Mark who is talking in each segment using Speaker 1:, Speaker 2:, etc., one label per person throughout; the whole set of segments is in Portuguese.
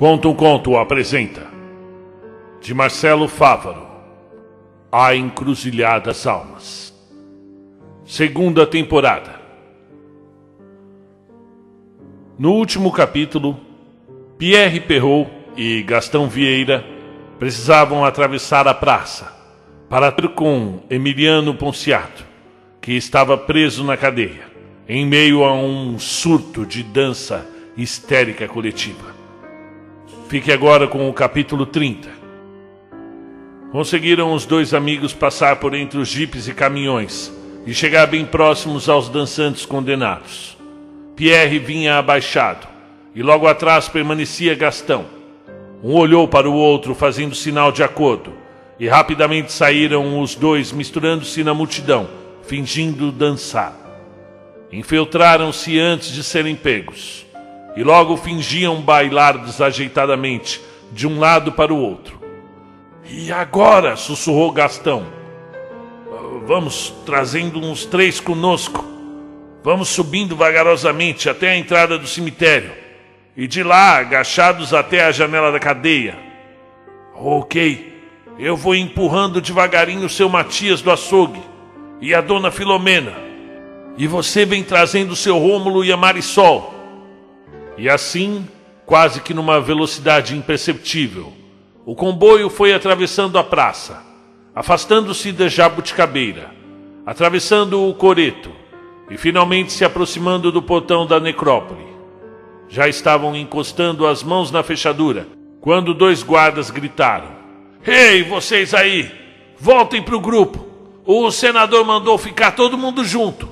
Speaker 1: Conta um Conto apresenta. De Marcelo Fávaro. A Encruzilhada das Almas. Segunda temporada. No último capítulo, Pierre Perrault e Gastão Vieira precisavam atravessar a praça para ter com Emiliano Ponciato, que estava preso na cadeia, em meio a um surto de dança histérica coletiva. Fique agora com o capítulo 30. Conseguiram os dois amigos passar por entre os jipes e caminhões e chegar bem próximos aos dançantes condenados. Pierre vinha abaixado e logo atrás permanecia Gastão. Um olhou para o outro fazendo sinal de acordo e rapidamente saíram os dois misturando-se na multidão, fingindo dançar. Infiltraram-se antes de serem pegos e logo fingiam bailar desajeitadamente de um lado para o outro. E agora? sussurrou Gastão. Vamos trazendo uns três conosco. Vamos subindo vagarosamente até a entrada do cemitério e de lá agachados até a janela da cadeia. Ok, eu vou empurrando devagarinho o seu Matias do açougue e a dona Filomena. E você vem trazendo o seu Rômulo e a Marisol. E assim, quase que numa velocidade imperceptível, o comboio foi atravessando a praça, afastando-se da jabuticabeira, atravessando o coreto e finalmente se aproximando do portão da necrópole. Já estavam encostando as mãos na fechadura quando dois guardas gritaram: Ei, vocês aí! Voltem para o grupo! O senador mandou ficar todo mundo junto.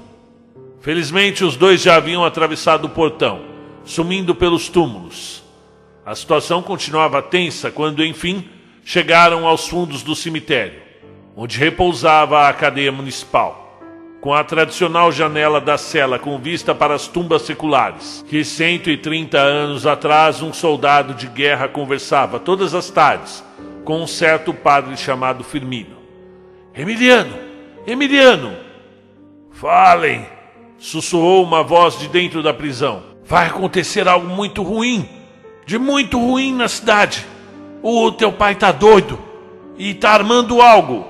Speaker 1: Felizmente, os dois já haviam atravessado o portão sumindo pelos túmulos. A situação continuava tensa quando, enfim, chegaram aos fundos do cemitério, onde repousava a cadeia municipal, com a tradicional janela da cela com vista para as tumbas seculares, que 130 anos atrás um soldado de guerra conversava todas as tardes com um certo padre chamado Firmino. Emiliano! Emiliano! Falem! sussurrou uma voz de dentro da prisão. Vai acontecer algo muito ruim, de muito ruim na cidade. O teu pai tá doido e tá armando algo.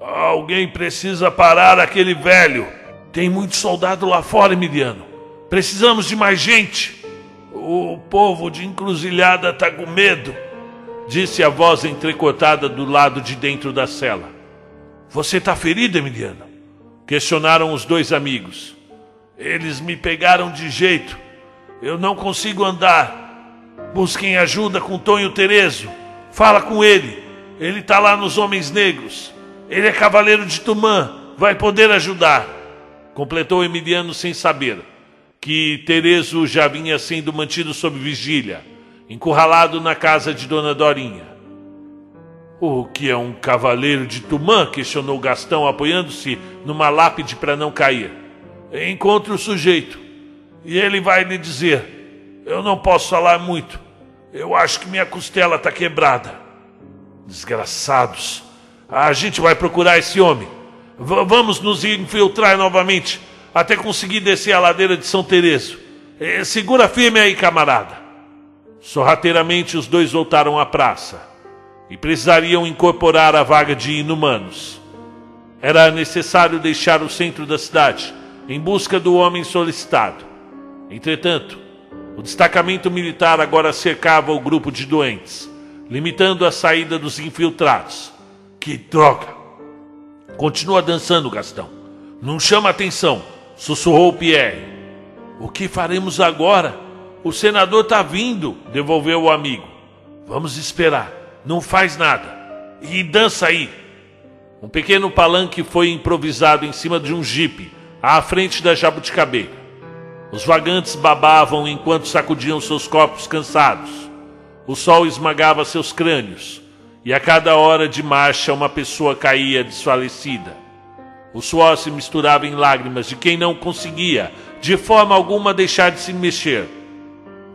Speaker 1: Alguém precisa parar aquele velho. Tem muito soldado lá fora, Emiliano. Precisamos de mais gente. O povo de encruzilhada tá com medo, disse a voz entrecortada do lado de dentro da cela. Você tá ferido, Emiliano? Questionaram os dois amigos. Eles me pegaram de jeito eu não consigo andar. Busquem ajuda com Tonho Terezo. Fala com ele. Ele está lá nos Homens Negros. Ele é cavaleiro de Tumã. Vai poder ajudar. Completou Emiliano sem saber que Terezo já vinha sendo mantido sob vigília, encurralado na casa de Dona Dorinha. O que é um cavaleiro de Tumã? questionou Gastão, apoiando-se numa lápide para não cair. Encontre o sujeito e ele vai lhe dizer: Eu não posso falar muito. Eu acho que minha costela está quebrada. Desgraçados. A gente vai procurar esse homem. V vamos nos infiltrar novamente até conseguir descer a ladeira de São Tereso. É, segura firme aí, camarada. Sorrateiramente os dois voltaram à praça e precisariam incorporar a vaga de inumanos. Era necessário deixar o centro da cidade em busca do homem solicitado. Entretanto, o destacamento militar agora cercava o grupo de doentes, limitando a saída dos infiltrados. Que droga! Continua dançando, Gastão. Não chama atenção, sussurrou Pierre. O que faremos agora? O senador está vindo, devolveu o amigo. Vamos esperar. Não faz nada. E dança aí. Um pequeno palanque foi improvisado em cima de um jipe, à frente da jabuticabeira. Os vagantes babavam enquanto sacudiam seus corpos cansados. O sol esmagava seus crânios, e a cada hora de marcha uma pessoa caía desfalecida. O suor se misturava em lágrimas de quem não conseguia, de forma alguma, deixar de se mexer.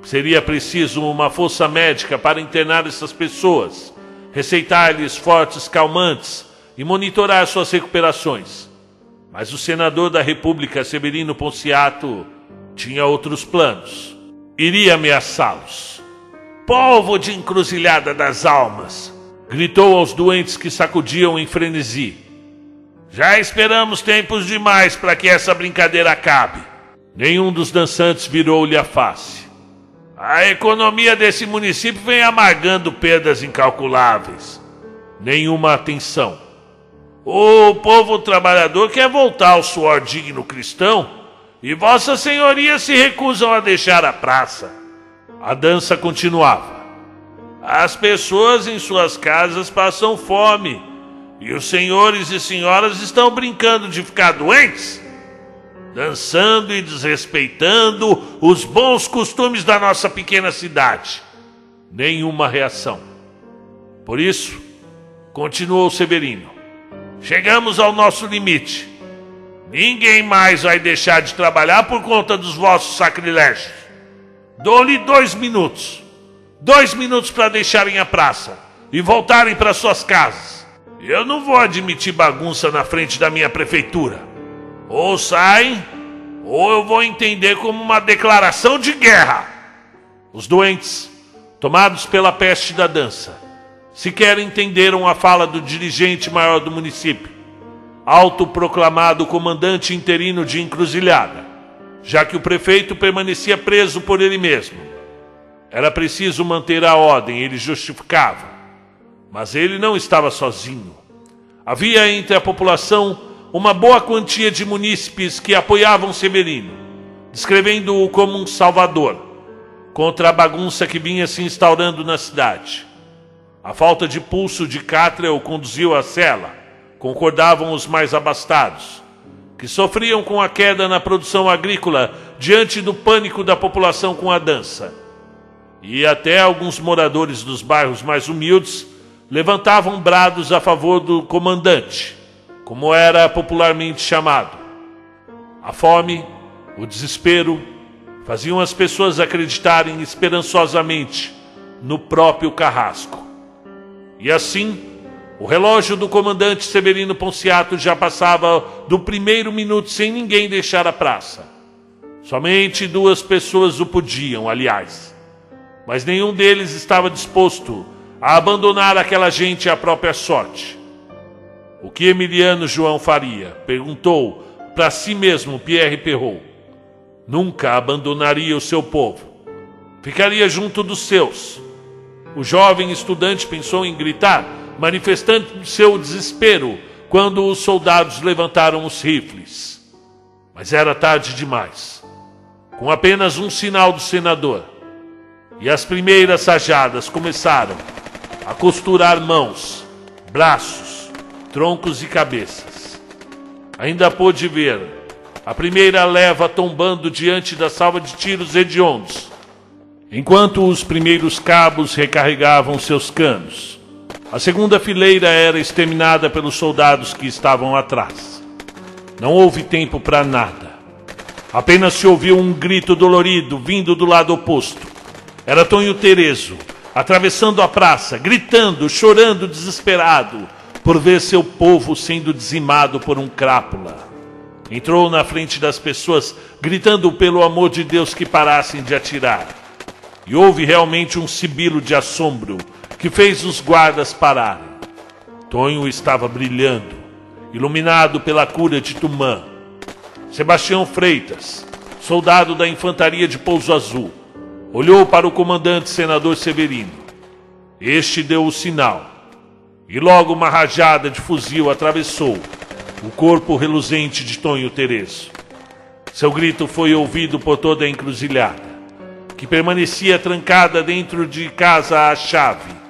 Speaker 1: Seria preciso uma força médica para internar essas pessoas, receitar-lhes fortes calmantes e monitorar suas recuperações. Mas o senador da República, Severino Ponciato, tinha outros planos. Iria ameaçá-los. Povo de encruzilhada das almas! gritou aos doentes que sacudiam em frenesi. Já esperamos tempos demais para que essa brincadeira acabe. Nenhum dos dançantes virou-lhe a face. A economia desse município vem amargando perdas incalculáveis. Nenhuma atenção. O povo trabalhador quer voltar ao suor digno cristão e Vossa Senhoria se recusam a deixar a praça. A dança continuava. As pessoas em suas casas passam fome e os senhores e senhoras estão brincando de ficar doentes, dançando e desrespeitando os bons costumes da nossa pequena cidade. Nenhuma reação. Por isso, continuou Severino, chegamos ao nosso limite. Ninguém mais vai deixar de trabalhar por conta dos vossos sacrilégios. Dou-lhe dois minutos. Dois minutos para deixarem a praça e voltarem para suas casas. Eu não vou admitir bagunça na frente da minha prefeitura. Ou saem, ou eu vou entender como uma declaração de guerra. Os doentes, tomados pela peste da dança, sequer entenderam a fala do dirigente maior do município, autoproclamado comandante interino de encruzilhada, já que o prefeito permanecia preso por ele mesmo. Era preciso manter a ordem, ele justificava. Mas ele não estava sozinho. Havia entre a população uma boa quantia de munícipes que apoiavam Severino, descrevendo-o como um salvador contra a bagunça que vinha se instaurando na cidade. A falta de pulso de Cátria o conduziu à cela, concordavam os mais abastados, que sofriam com a queda na produção agrícola diante do pânico da população com a dança. E até alguns moradores dos bairros mais humildes levantavam brados a favor do comandante, como era popularmente chamado. A fome, o desespero, faziam as pessoas acreditarem esperançosamente no próprio carrasco. E assim, o relógio do comandante Severino Ponciato já passava do primeiro minuto sem ninguém deixar a praça. Somente duas pessoas o podiam, aliás. Mas nenhum deles estava disposto a abandonar aquela gente à própria sorte. O que Emiliano João faria? Perguntou para si mesmo Pierre Perrault. Nunca abandonaria o seu povo. Ficaria junto dos seus. O jovem estudante pensou em gritar, manifestando seu desespero quando os soldados levantaram os rifles. Mas era tarde demais. Com apenas um sinal do senador, e as primeiras sajadas começaram a costurar mãos, braços, troncos e cabeças. Ainda pôde ver a primeira leva tombando diante da salva de tiros hediondos, enquanto os primeiros cabos recarregavam seus canos. A segunda fileira era exterminada pelos soldados que estavam atrás. Não houve tempo para nada. Apenas se ouviu um grito dolorido vindo do lado oposto. Era Tonho Terezo, atravessando a praça, gritando, chorando desesperado por ver seu povo sendo dizimado por um crápula. Entrou na frente das pessoas, gritando pelo amor de Deus que parassem de atirar. E houve realmente um sibilo de assombro que fez os guardas pararem. Tonho estava brilhando, iluminado pela cura de Tumã. Sebastião Freitas, soldado da infantaria de Pouso Azul, olhou para o comandante senador Severino. Este deu o sinal, e logo uma rajada de fuzil atravessou o corpo reluzente de Tonho Terezo. Seu grito foi ouvido por toda a encruzilhada, que permanecia trancada dentro de casa à chave.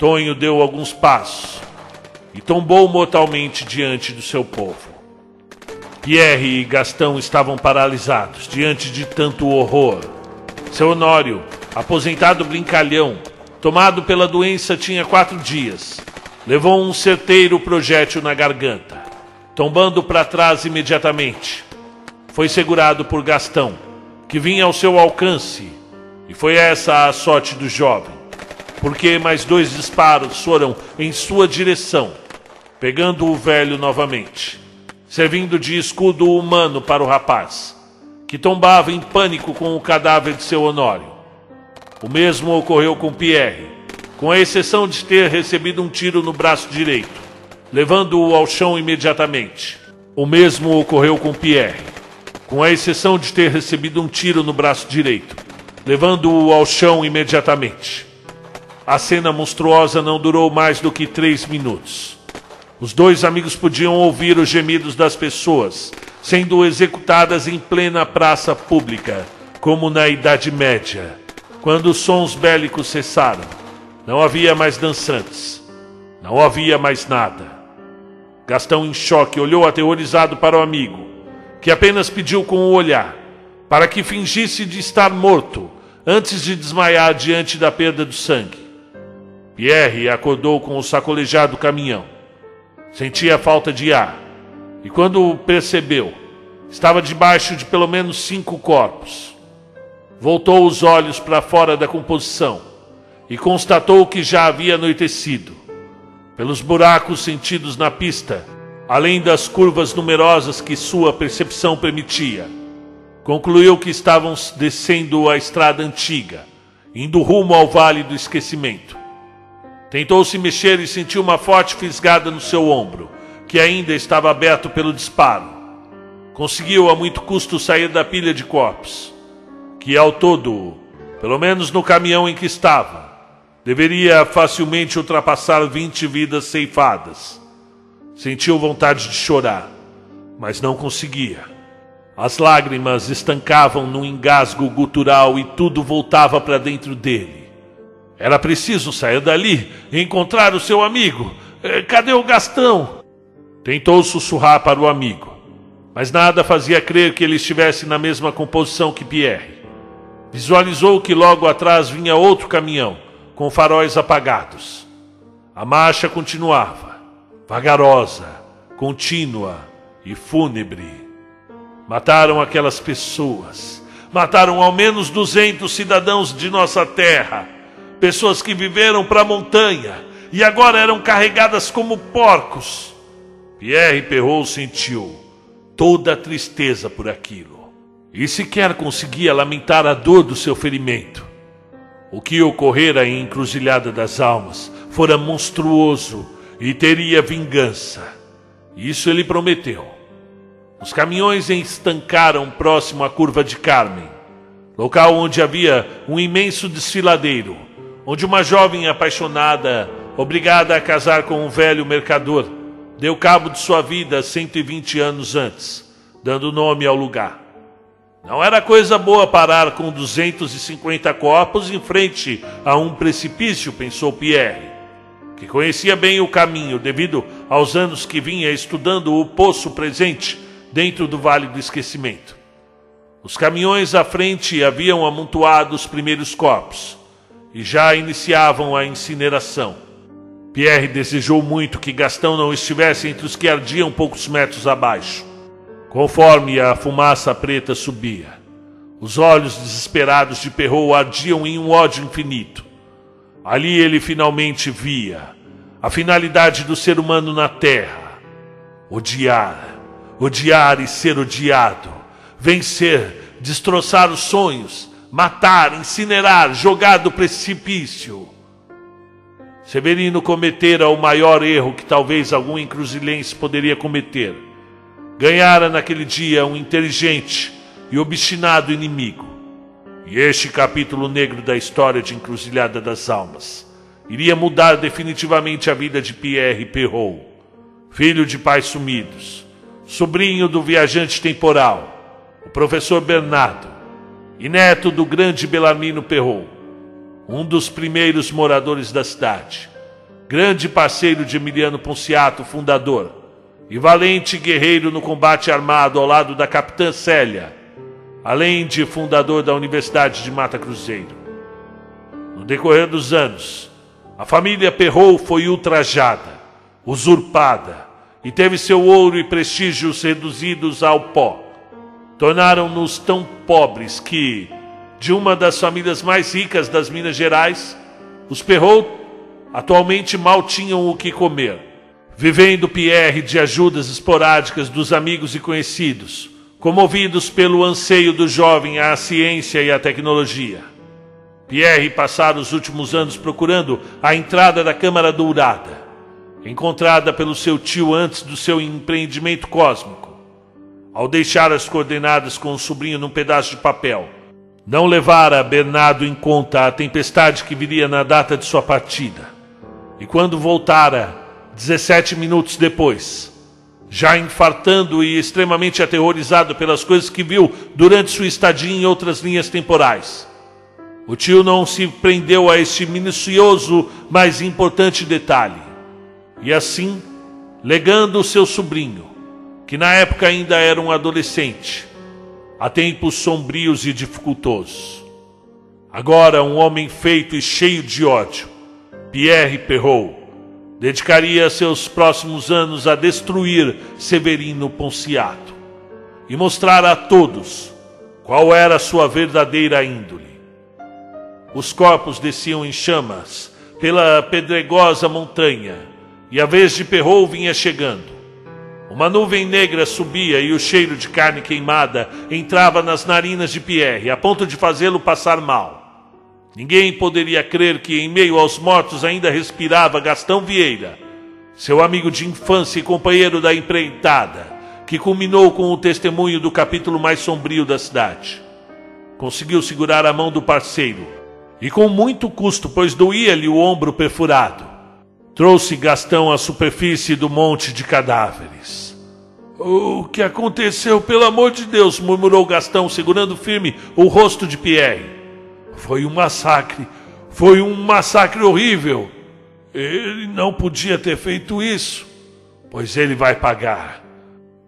Speaker 1: Tonho deu alguns passos e tombou mortalmente diante do seu povo. Pierre e Gastão estavam paralisados diante de tanto horror seu Honório, aposentado brincalhão, tomado pela doença tinha quatro dias, levou um certeiro projétil na garganta, tombando para trás imediatamente. Foi segurado por Gastão, que vinha ao seu alcance, e foi essa a sorte do jovem, porque mais dois disparos foram em sua direção, pegando o velho novamente, servindo de escudo humano para o rapaz que tombava em pânico com o cadáver de seu Honório. O mesmo ocorreu com Pierre, com a exceção de ter recebido um tiro no braço direito, levando-o ao chão imediatamente. O mesmo ocorreu com Pierre, com a exceção de ter recebido um tiro no braço direito, levando-o ao chão imediatamente. A cena monstruosa não durou mais do que três minutos. Os dois amigos podiam ouvir os gemidos das pessoas sendo executadas em plena praça pública, como na Idade Média, quando os sons bélicos cessaram. Não havia mais dançantes, não havia mais nada. Gastão, em choque, olhou aterrorizado para o amigo, que apenas pediu com o olhar para que fingisse de estar morto antes de desmaiar diante da perda do sangue. Pierre acordou com o sacolejado caminhão. Sentia falta de ar e quando percebeu, estava debaixo de pelo menos cinco corpos. Voltou os olhos para fora da composição e constatou que já havia anoitecido. Pelos buracos sentidos na pista, além das curvas numerosas que sua percepção permitia, concluiu que estavam descendo a estrada antiga, indo rumo ao Vale do Esquecimento. Tentou se mexer e sentiu uma forte fisgada no seu ombro que ainda estava aberto pelo disparo. Conseguiu a muito custo sair da pilha de corpos, que ao todo, pelo menos no caminhão em que estava, deveria facilmente ultrapassar 20 vidas ceifadas. Sentiu vontade de chorar, mas não conseguia. As lágrimas estancavam num engasgo gutural e tudo voltava para dentro dele. Era preciso sair dali e encontrar o seu amigo. Eh, cadê o Gastão? Tentou sussurrar para o amigo, mas nada fazia crer que ele estivesse na mesma composição que Pierre. Visualizou que logo atrás vinha outro caminhão, com faróis apagados. A marcha continuava, vagarosa, contínua e fúnebre. Mataram aquelas pessoas. Mataram ao menos 200 cidadãos de nossa terra. Pessoas que viveram para a montanha e agora eram carregadas como porcos Pierre Perrault sentiu toda a tristeza por aquilo e sequer conseguia lamentar a dor do seu ferimento. O que ocorrera em Encruzilhada das Almas fora monstruoso e teria vingança. Isso ele prometeu. Os caminhões estancaram próximo à curva de Carmen, local onde havia um imenso desfiladeiro, onde uma jovem apaixonada, obrigada a casar com um velho mercador, deu cabo de sua vida 120 anos antes, dando nome ao lugar. Não era coisa boa parar com 250 corpos em frente a um precipício, pensou Pierre, que conhecia bem o caminho devido aos anos que vinha estudando o poço presente dentro do Vale do Esquecimento. Os caminhões à frente haviam amontoado os primeiros corpos e já iniciavam a incineração. Pierre desejou muito que Gastão não estivesse entre os que ardiam poucos metros abaixo. Conforme a fumaça preta subia, os olhos desesperados de Perrault ardiam em um ódio infinito. Ali ele finalmente via a finalidade do ser humano na terra: odiar, odiar e ser odiado, vencer, destroçar os sonhos, matar, incinerar, jogar do precipício. Severino cometera o maior erro que talvez algum encruzilhense poderia cometer. Ganhara naquele dia um inteligente e obstinado inimigo. E este capítulo negro da história de Encruzilhada das Almas iria mudar definitivamente a vida de Pierre Perrault, filho de pais sumidos, sobrinho do viajante temporal, o professor Bernardo, e neto do grande Belarmino Perrault um dos primeiros moradores da cidade, grande parceiro de Emiliano Ponciato, fundador, e valente guerreiro no combate armado ao lado da capitã Célia, além de fundador da Universidade de Mata Cruzeiro. No decorrer dos anos, a família Perrault foi ultrajada, usurpada e teve seu ouro e prestígios reduzidos ao pó. Tornaram-nos tão pobres que, de uma das famílias mais ricas das Minas Gerais, os Perrault atualmente mal tinham o que comer, vivendo Pierre de ajudas esporádicas dos amigos e conhecidos, comovidos pelo anseio do jovem à ciência e à tecnologia. Pierre passara os últimos anos procurando a entrada da Câmara Dourada, encontrada pelo seu tio antes do seu empreendimento cósmico. Ao deixar as coordenadas com o sobrinho num pedaço de papel, não levara Bernardo em conta a tempestade que viria na data de sua partida. E quando voltara, 17 minutos depois, já infartando e extremamente aterrorizado pelas coisas que viu durante sua estadia em outras linhas temporais, o tio não se prendeu a este minucioso, mas importante detalhe. E assim, legando o seu sobrinho, que na época ainda era um adolescente, a tempos sombrios e dificultosos. Agora, um homem feito e cheio de ódio, Pierre Perrault, dedicaria seus próximos anos a destruir Severino Ponciato e mostrar a todos qual era sua verdadeira índole. Os corpos desciam em chamas pela pedregosa montanha, e a vez de Perrou vinha chegando. Uma nuvem negra subia e o cheiro de carne queimada entrava nas narinas de Pierre, a ponto de fazê-lo passar mal. Ninguém poderia crer que, em meio aos mortos, ainda respirava Gastão Vieira, seu amigo de infância e companheiro da empreitada, que culminou com o testemunho do capítulo mais sombrio da cidade. Conseguiu segurar a mão do parceiro e com muito custo, pois doía-lhe o ombro perfurado, trouxe Gastão à superfície do monte de cadáveres. O que aconteceu, pelo amor de Deus? murmurou Gastão, segurando firme o rosto de Pierre. Foi um massacre. Foi um massacre horrível. Ele não podia ter feito isso, pois ele vai pagar.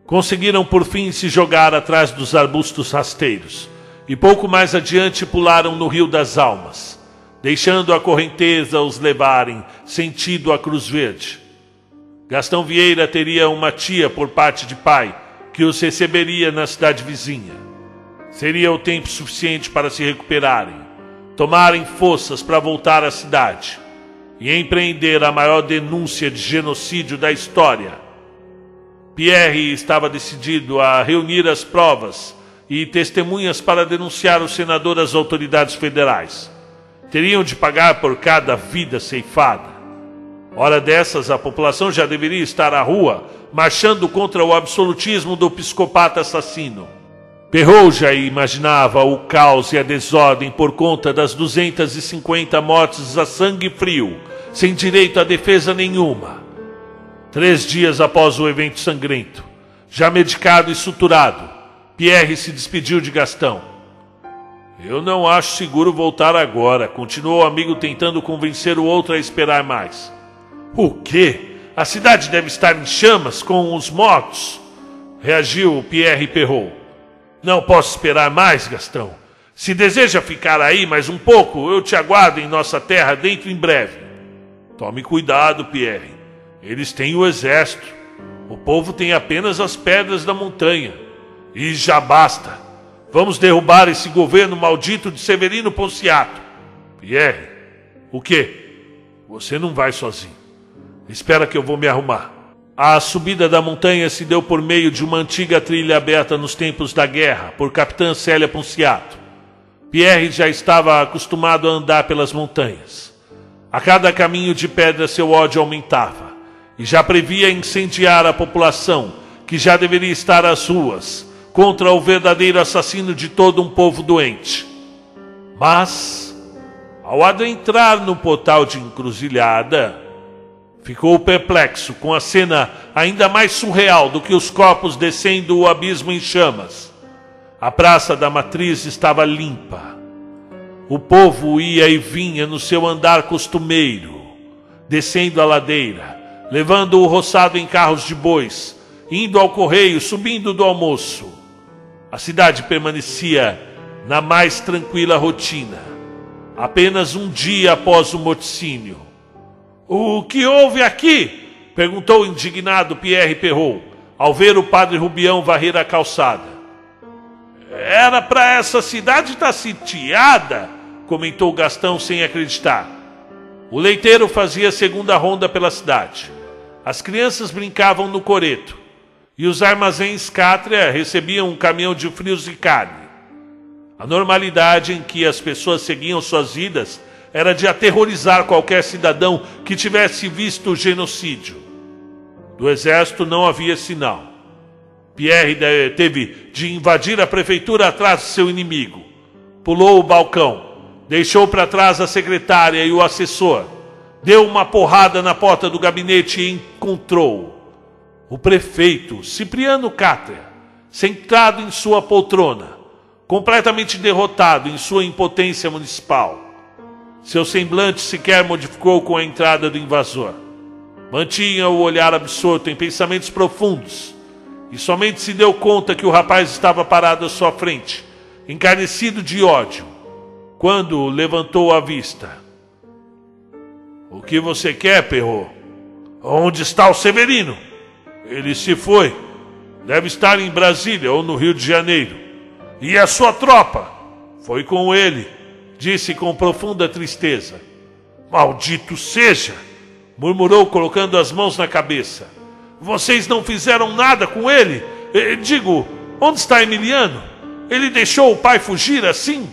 Speaker 1: Conseguiram por fim se jogar atrás dos arbustos rasteiros e pouco mais adiante pularam no Rio das Almas, deixando a correnteza os levarem sentido a Cruz Verde. Gastão Vieira teria uma tia por parte de pai que os receberia na cidade vizinha. Seria o tempo suficiente para se recuperarem, tomarem forças para voltar à cidade e empreender a maior denúncia de genocídio da história. Pierre estava decidido a reunir as provas e testemunhas para denunciar o senador às autoridades federais. Teriam de pagar por cada vida ceifada. Hora dessas, a população já deveria estar à rua, marchando contra o absolutismo do psicopata assassino. Perrault já imaginava o caos e a desordem por conta das 250 mortes a sangue frio, sem direito a defesa nenhuma. Três dias após o evento sangrento, já medicado e suturado, Pierre se despediu de Gastão. Eu não acho seguro voltar agora, continuou o amigo tentando convencer o outro a esperar mais. O quê? A cidade deve estar em chamas com os mortos? Reagiu Pierre Perrault. Não posso esperar mais, Gastão. Se deseja ficar aí mais um pouco, eu te aguardo em nossa terra dentro em breve. Tome cuidado, Pierre. Eles têm o exército. O povo tem apenas as pedras da montanha. E já basta. Vamos derrubar esse governo maldito de Severino Ponciato. Pierre, o quê? Você não vai sozinho. Espera que eu vou me arrumar. A subida da montanha se deu por meio de uma antiga trilha aberta nos tempos da guerra por Capitã Célia Ponciato. Pierre já estava acostumado a andar pelas montanhas. A cada caminho de pedra seu ódio aumentava e já previa incendiar a população que já deveria estar às ruas contra o verdadeiro assassino de todo um povo doente. Mas, ao adentrar no portal de encruzilhada, ficou perplexo com a cena ainda mais surreal do que os corpos descendo o abismo em chamas. A praça da matriz estava limpa. O povo ia e vinha no seu andar costumeiro, descendo a ladeira, levando o roçado em carros de bois, indo ao correio, subindo do almoço. A cidade permanecia na mais tranquila rotina, apenas um dia após o morticínio. O que houve aqui? perguntou indignado Pierre Perrault, ao ver o padre Rubião varrer a calçada. Era para essa cidade estar sitiada, comentou Gastão sem acreditar. O leiteiro fazia segunda ronda pela cidade. As crianças brincavam no coreto e os armazéns Cátria recebiam um caminhão de frios e carne. A normalidade em que as pessoas seguiam suas vidas era de aterrorizar qualquer cidadão que tivesse visto o genocídio. Do exército não havia sinal. Pierre teve de invadir a prefeitura atrás de seu inimigo. Pulou o balcão, deixou para trás a secretária e o assessor, deu uma porrada na porta do gabinete e encontrou o prefeito Cipriano Cátria, sentado em sua poltrona, completamente derrotado em sua impotência municipal. Seu semblante sequer modificou com a entrada do invasor. Mantinha o olhar absorto em pensamentos profundos e somente se deu conta que o rapaz estava parado à sua frente, encarnecido de ódio, quando levantou a vista. O que você quer, Perro? Onde está o Severino? Ele se foi. Deve estar em Brasília ou no Rio de Janeiro. E a sua tropa? Foi com ele, disse com profunda tristeza. Maldito seja! murmurou, colocando as mãos na cabeça. Vocês não fizeram nada com ele? Digo, onde está Emiliano? Ele deixou o pai fugir assim?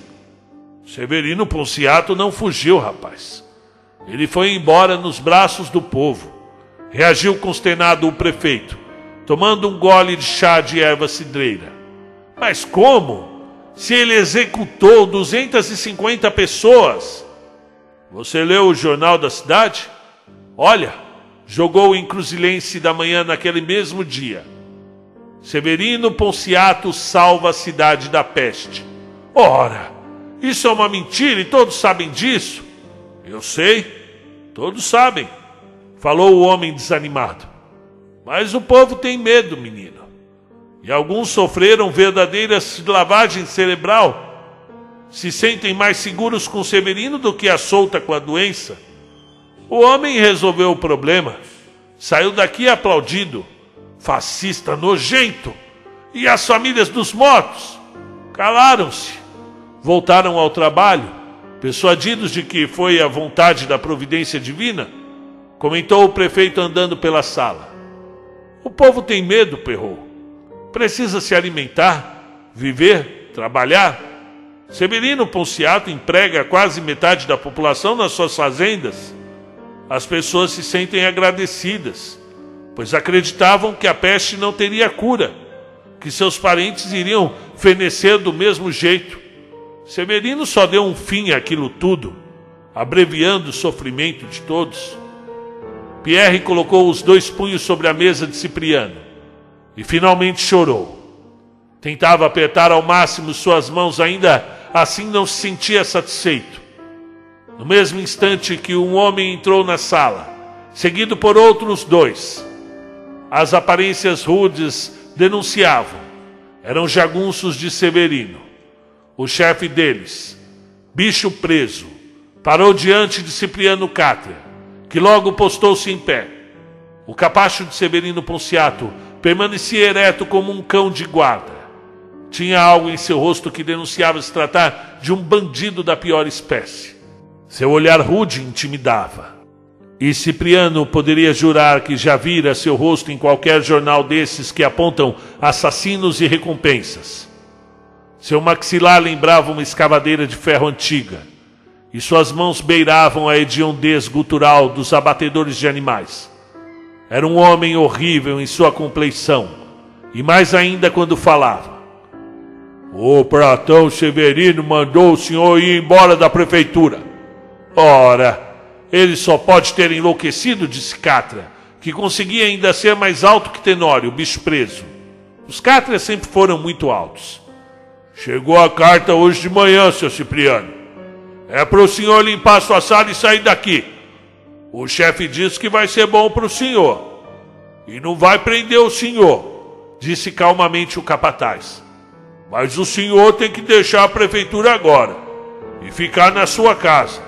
Speaker 1: Severino Ponciato não fugiu, rapaz. Ele foi embora nos braços do povo. Reagiu consternado o prefeito, tomando um gole de chá de erva cidreira. Mas como? Se ele executou 250 pessoas. Você leu o jornal da cidade? Olha, jogou o encruzilhense da manhã naquele mesmo dia. Severino Ponciato salva a cidade da peste. Ora, isso é uma mentira e todos sabem disso. Eu sei, todos sabem, falou o homem desanimado. Mas o povo tem medo, menino. E alguns sofreram verdadeiras lavagem cerebral. Se sentem mais seguros com Severino do que a solta com a doença. O homem resolveu o problema, saiu daqui aplaudido, fascista nojento, e as famílias dos mortos calaram-se, voltaram ao trabalho, persuadidos de que foi a vontade da providência divina, comentou o prefeito andando pela sala. O povo tem medo, perrou. Precisa se alimentar, viver, trabalhar. Severino Ponciato emprega quase metade da população nas suas fazendas as pessoas se sentem agradecidas, pois acreditavam que a peste não teria cura, que seus parentes iriam fenecer do mesmo jeito. Severino só deu um fim àquilo tudo, abreviando o sofrimento de todos. Pierre colocou os dois punhos sobre a mesa de Cipriano e finalmente chorou. Tentava apertar ao máximo suas mãos, ainda assim não se sentia satisfeito. No mesmo instante que um homem entrou na sala, seguido por outros dois, as aparências rudes denunciavam. Eram jagunços de Severino. O chefe deles, bicho preso, parou diante de Cipriano Cátria, que logo postou-se em pé. O capacho de Severino Ponciato permanecia ereto como um cão de guarda. Tinha algo em seu rosto que denunciava se tratar de um bandido da pior espécie. Seu olhar rude intimidava. E Cipriano poderia jurar que já vira seu rosto em qualquer jornal desses que apontam assassinos e recompensas. Seu maxilar lembrava uma escavadeira de ferro antiga, e suas mãos beiravam a hediondez gutural dos abatedores de animais. Era um homem horrível em sua compleição, e mais ainda quando falava. O Pratão Severino mandou o senhor ir embora da prefeitura. Ora, ele só pode ter enlouquecido, disse Catra, que conseguia ainda ser mais alto que Tenório, o bicho preso. Os Cátrias sempre foram muito altos. Chegou a carta hoje de manhã, seu Cipriano. É para o senhor limpar sua sala e sair daqui. O chefe disse que vai ser bom para o senhor. E não vai prender o senhor, disse calmamente o capataz. Mas o senhor tem que deixar a prefeitura agora e ficar na sua casa.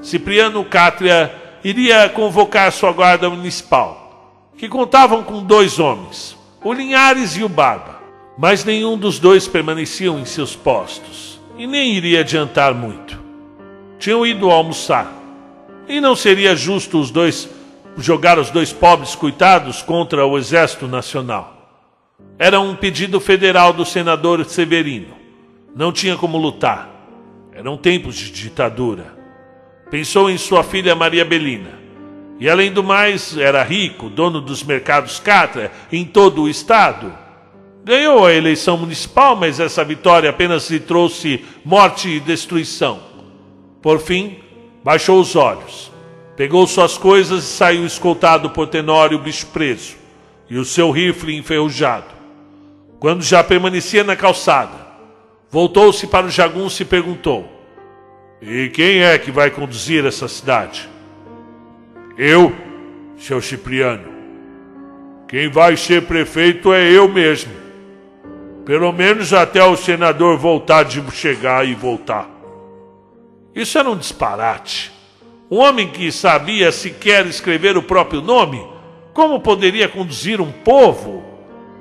Speaker 1: Cipriano Cátria iria convocar sua guarda municipal, que contavam com dois homens, o Linhares e o Barba, mas nenhum dos dois permaneciam em seus postos e nem iria adiantar muito. Tinham ido almoçar e não seria justo os dois jogar os dois pobres coitados contra o Exército Nacional. Era um pedido federal do senador Severino, Não tinha como lutar. Eram tempos de ditadura. Pensou em sua filha Maria Belina. E além do mais, era rico, dono dos mercados Catra em todo o estado. Ganhou a eleição municipal, mas essa vitória apenas lhe trouxe morte e destruição. Por fim, baixou os olhos, pegou suas coisas e saiu escoltado por Tenório, bicho preso, e o seu rifle enferrujado. Quando já permanecia na calçada, voltou-se para o jagunço e perguntou: E quem é que vai conduzir essa cidade? Eu, seu Cipriano. Quem vai ser prefeito é eu mesmo. Pelo menos até o senador voltar de chegar e voltar. Isso era um disparate. Um homem que sabia sequer escrever o próprio nome, como poderia conduzir um povo?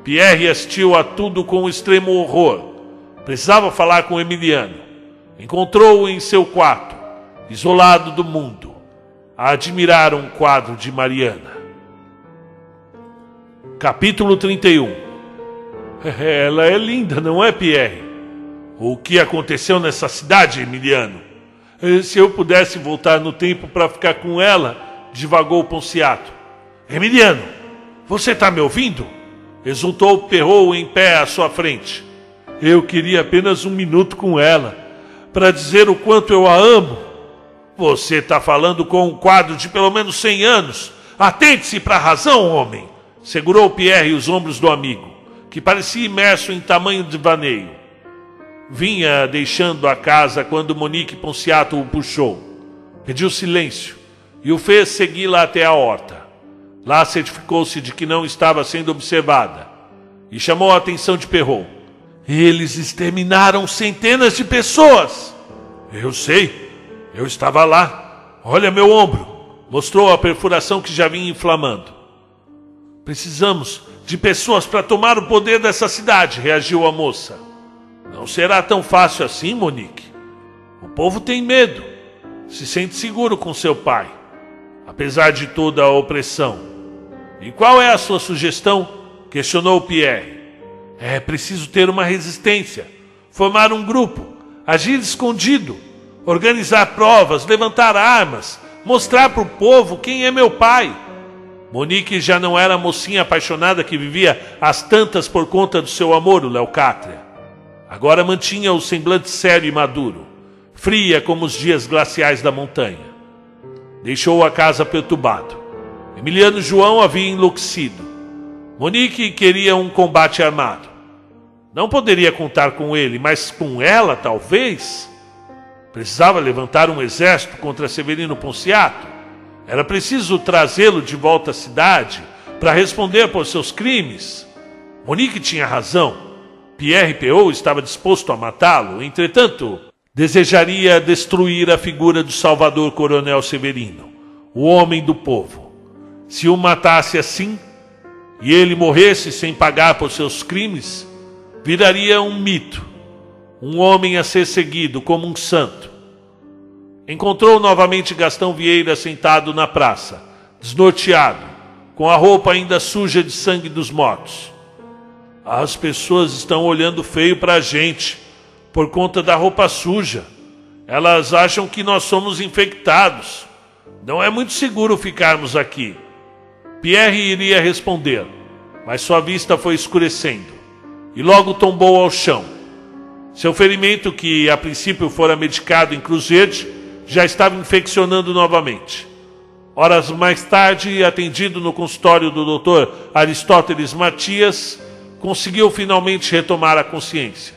Speaker 1: Pierre assistiu a tudo com extremo horror. Precisava falar com Emiliano. Encontrou-o em seu quarto, isolado do mundo a admirar um quadro de Mariana. Capítulo 31 Ela é linda, não é, Pierre? O que aconteceu nessa cidade, Emiliano? Se eu pudesse voltar no tempo para ficar com ela, divagou Ponciato. Emiliano, você está me ouvindo? Exultou Perrou em pé à sua frente. Eu queria apenas um minuto com ela, para dizer o quanto eu a amo você está falando com um quadro de pelo menos cem anos. Atente-se para a razão, homem. Segurou Pierre os ombros do amigo, que parecia imerso em tamanho de vaneio. Vinha deixando a casa quando Monique Ponciato o puxou. Pediu silêncio e o fez segui-la até a horta. Lá certificou-se de que não estava sendo observada e chamou a atenção de Perrault. Eles exterminaram centenas de pessoas. Eu sei, eu estava lá. Olha meu ombro. Mostrou a perfuração que já vinha inflamando. Precisamos de pessoas para tomar o poder dessa cidade, reagiu a moça. Não será tão fácil assim, Monique. O povo tem medo. Se sente seguro com seu pai, apesar de toda a opressão. E qual é a sua sugestão? questionou Pierre. É preciso ter uma resistência, formar um grupo, agir escondido organizar provas, levantar armas, mostrar para o povo quem é meu pai. Monique já não era a mocinha apaixonada que vivia às tantas por conta do seu amor, o Leocátria. Agora mantinha o semblante sério e maduro, fria como os dias glaciais da montanha. Deixou a casa perturbado. Emiliano João havia enlouquecido. Monique queria um combate armado. Não poderia contar com ele, mas com ela, talvez. Precisava levantar um exército contra Severino Ponciato. Era preciso trazê-lo de volta à cidade para responder por seus crimes. Monique tinha razão. Pierre Peot estava disposto a matá-lo, entretanto, desejaria destruir a figura do Salvador Coronel Severino, o homem do povo. Se o matasse assim, e ele morresse sem pagar por seus crimes, viraria um mito um homem a ser seguido como um santo. Encontrou novamente Gastão Vieira sentado na praça, desnorteado, com a roupa ainda suja de sangue dos mortos. As pessoas estão olhando feio para a gente por conta da roupa suja. Elas acham que nós somos infectados. Não é muito seguro ficarmos aqui. Pierre iria responder, mas sua vista foi escurecendo e logo tombou ao chão seu ferimento, que a princípio fora medicado em Cruz Verde, já estava infeccionando novamente. Horas mais tarde, atendido no consultório do Dr. Aristóteles Matias, conseguiu finalmente retomar a consciência.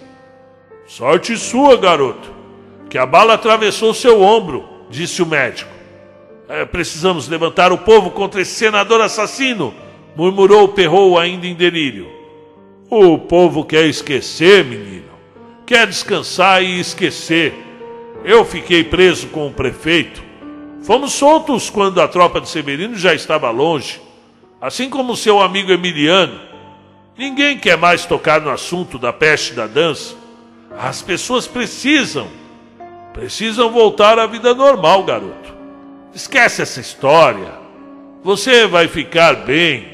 Speaker 1: Sorte sua, garoto, que a bala atravessou seu ombro, disse o médico. É, precisamos levantar o povo contra esse senador assassino, murmurou Perrou ainda em delírio. O povo quer esquecer, menino quer descansar e esquecer. Eu fiquei preso com o prefeito. Fomos soltos quando a tropa de Severino já estava longe, assim como seu amigo Emiliano. Ninguém quer mais tocar no assunto da peste da dança. As pessoas precisam, precisam voltar à vida normal, garoto. Esquece essa história. Você vai ficar bem,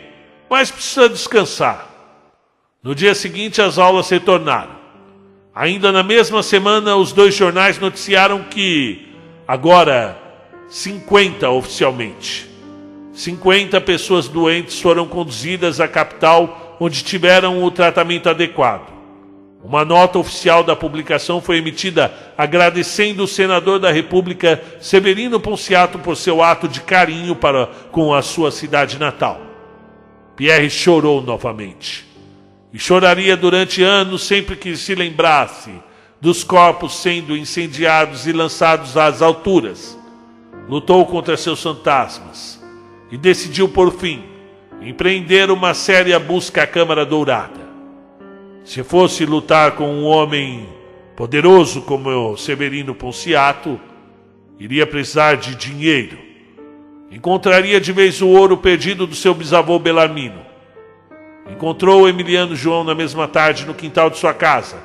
Speaker 1: mas precisa descansar. No dia seguinte, as aulas retornaram. Ainda na mesma semana, os dois jornais noticiaram que, agora 50 oficialmente, 50 pessoas doentes foram conduzidas à capital, onde tiveram o tratamento adequado. Uma nota oficial da publicação foi emitida agradecendo o senador da República Severino Ponciato por seu ato de carinho para com a sua cidade natal. Pierre chorou novamente. E choraria durante anos sempre que se lembrasse dos corpos sendo incendiados e lançados às alturas. Lutou contra seus fantasmas e decidiu, por fim, empreender uma séria busca à Câmara Dourada. Se fosse lutar com um homem poderoso como o Severino Ponciato, iria precisar de dinheiro. Encontraria de vez o ouro perdido do seu bisavô Belarmino. Encontrou Emiliano João na mesma tarde no quintal de sua casa,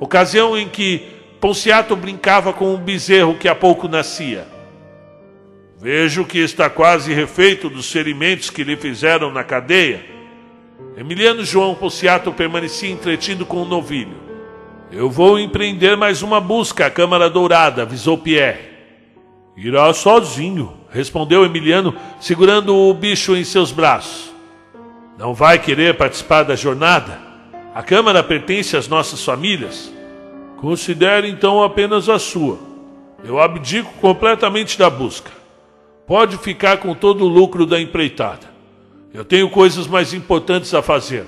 Speaker 1: ocasião em que Ponciato brincava com um bezerro que há pouco nascia. Vejo que está quase refeito dos ferimentos que lhe fizeram na cadeia Emiliano João Ponciato permanecia entretido com o novilho. Eu vou empreender mais uma busca à Câmara Dourada, avisou Pierre. Irá sozinho, respondeu Emiliano, segurando o bicho em seus braços. Não vai querer participar da jornada? A Câmara pertence às nossas famílias. Considere então apenas a sua. Eu abdico completamente da busca. Pode ficar com todo o lucro da empreitada. Eu tenho coisas mais importantes a fazer.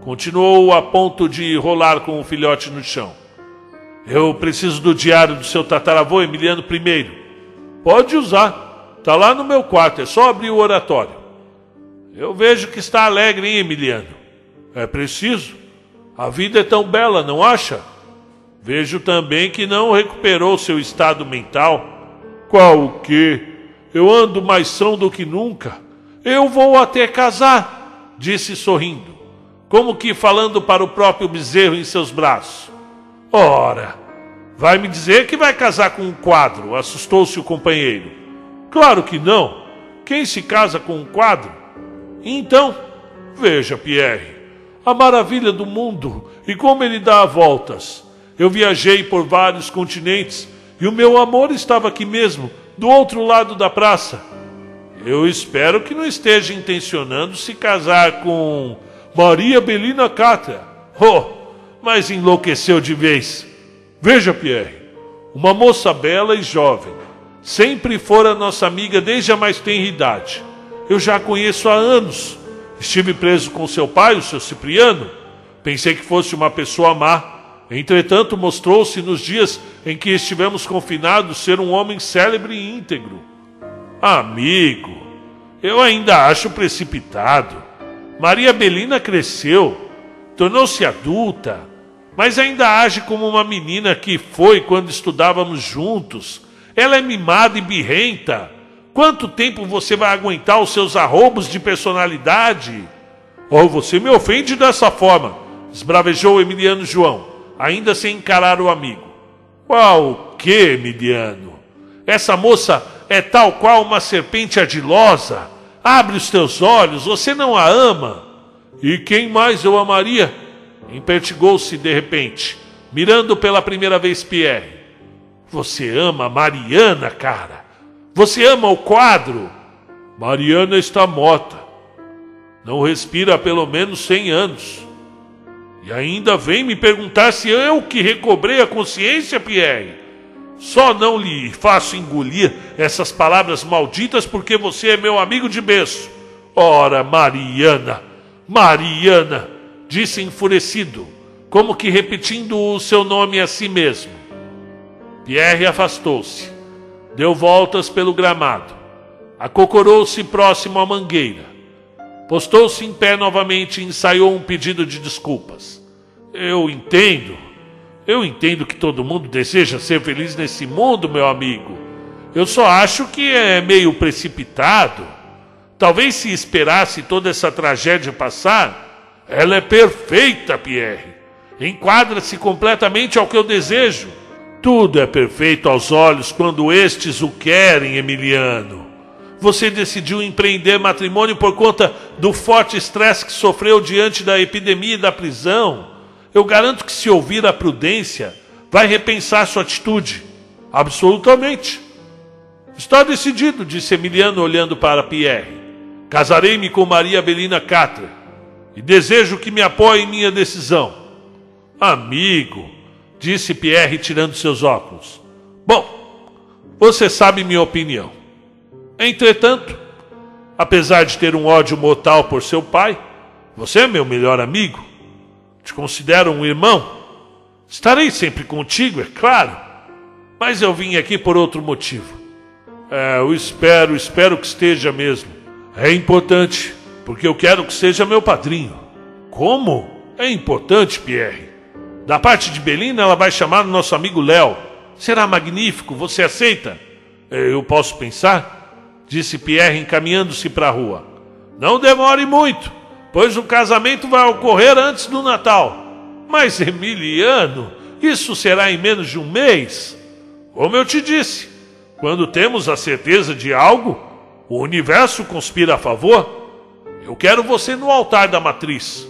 Speaker 1: Continuou a ponto de rolar com o filhote no chão. Eu preciso do diário do seu tataravô Emiliano I. Pode usar. Está lá no meu quarto, é só abrir o oratório. Eu vejo que está alegre, hein, Emiliano? É preciso. A vida é tão bela, não acha? Vejo também que não recuperou seu estado mental. Qual o quê? Eu ando mais são do que nunca. Eu vou até casar, disse sorrindo, como que falando para o próprio bezerro em seus braços. Ora, vai me dizer que vai casar com um quadro? assustou-se o companheiro. Claro que não. Quem se casa com um quadro? Então, veja, Pierre, a maravilha do mundo e como ele dá voltas. Eu viajei por vários continentes e o meu amor estava aqui mesmo, do outro lado da praça. Eu espero que não esteja intencionando se casar com Maria Belina Catra. Oh, mas enlouqueceu de vez. Veja, Pierre, uma moça bela e jovem. Sempre fora nossa amiga desde a mais tenra idade. Eu já a conheço há anos. Estive preso com seu pai, o seu Cipriano. Pensei que fosse uma pessoa má. Entretanto, mostrou-se nos dias em que estivemos confinados ser um homem célebre e íntegro. Amigo, eu ainda acho precipitado. Maria Belina cresceu, tornou-se adulta, mas ainda age como uma menina que foi quando estudávamos juntos. Ela é mimada e birrenta. Quanto tempo você vai aguentar os seus arroubos de personalidade? Oh, você me ofende dessa forma, esbravejou Emiliano João, ainda sem encarar o amigo. Qual que, Emiliano? Essa moça é tal qual uma serpente ardilosa. Abre os teus olhos, você não a ama. E quem mais eu amaria? Impertigou-se de repente, mirando pela primeira vez Pierre. Você ama Mariana, cara. Você ama o quadro. Mariana está morta. Não respira há pelo menos cem anos. E ainda vem me perguntar se eu que recobrei a consciência, Pierre. Só não lhe faço engolir essas palavras malditas porque você é meu amigo de berço. Ora, Mariana, Mariana, disse enfurecido, como que repetindo o seu nome a si mesmo. Pierre afastou-se, deu voltas pelo gramado, acocorou-se próximo à mangueira, postou-se em pé novamente e ensaiou um pedido de desculpas. Eu entendo, eu entendo que todo mundo deseja ser feliz nesse mundo, meu amigo. Eu só acho que é meio precipitado. Talvez se esperasse toda essa tragédia passar, ela é perfeita, Pierre. Enquadra-se completamente ao que eu desejo. Tudo é perfeito aos olhos quando estes o querem, Emiliano. Você decidiu empreender matrimônio por conta do forte estresse que sofreu diante da epidemia e da prisão. Eu garanto que, se ouvir a prudência, vai repensar sua atitude. Absolutamente. Está decidido, disse Emiliano olhando para Pierre. Casarei-me com Maria Belina Catra e desejo que me apoie em minha decisão. Amigo, disse Pierre tirando seus óculos. Bom, você sabe minha opinião. Entretanto, apesar de ter um ódio mortal por seu pai, você é meu melhor amigo. Te considero um irmão. Estarei sempre contigo, é claro. Mas eu vim aqui por outro motivo. É, eu espero, espero que esteja mesmo. É importante, porque eu quero que seja meu padrinho. Como? É importante, Pierre. Da parte de Belina, ela vai chamar o nosso amigo Léo. Será magnífico, você aceita? É, eu posso pensar? Disse Pierre encaminhando-se para a rua. Não demore muito, pois o casamento vai ocorrer antes do Natal. Mas, Emiliano, isso será em menos de um mês. Como eu te disse, quando temos a certeza de algo, o universo conspira a favor? Eu quero você no altar da matriz.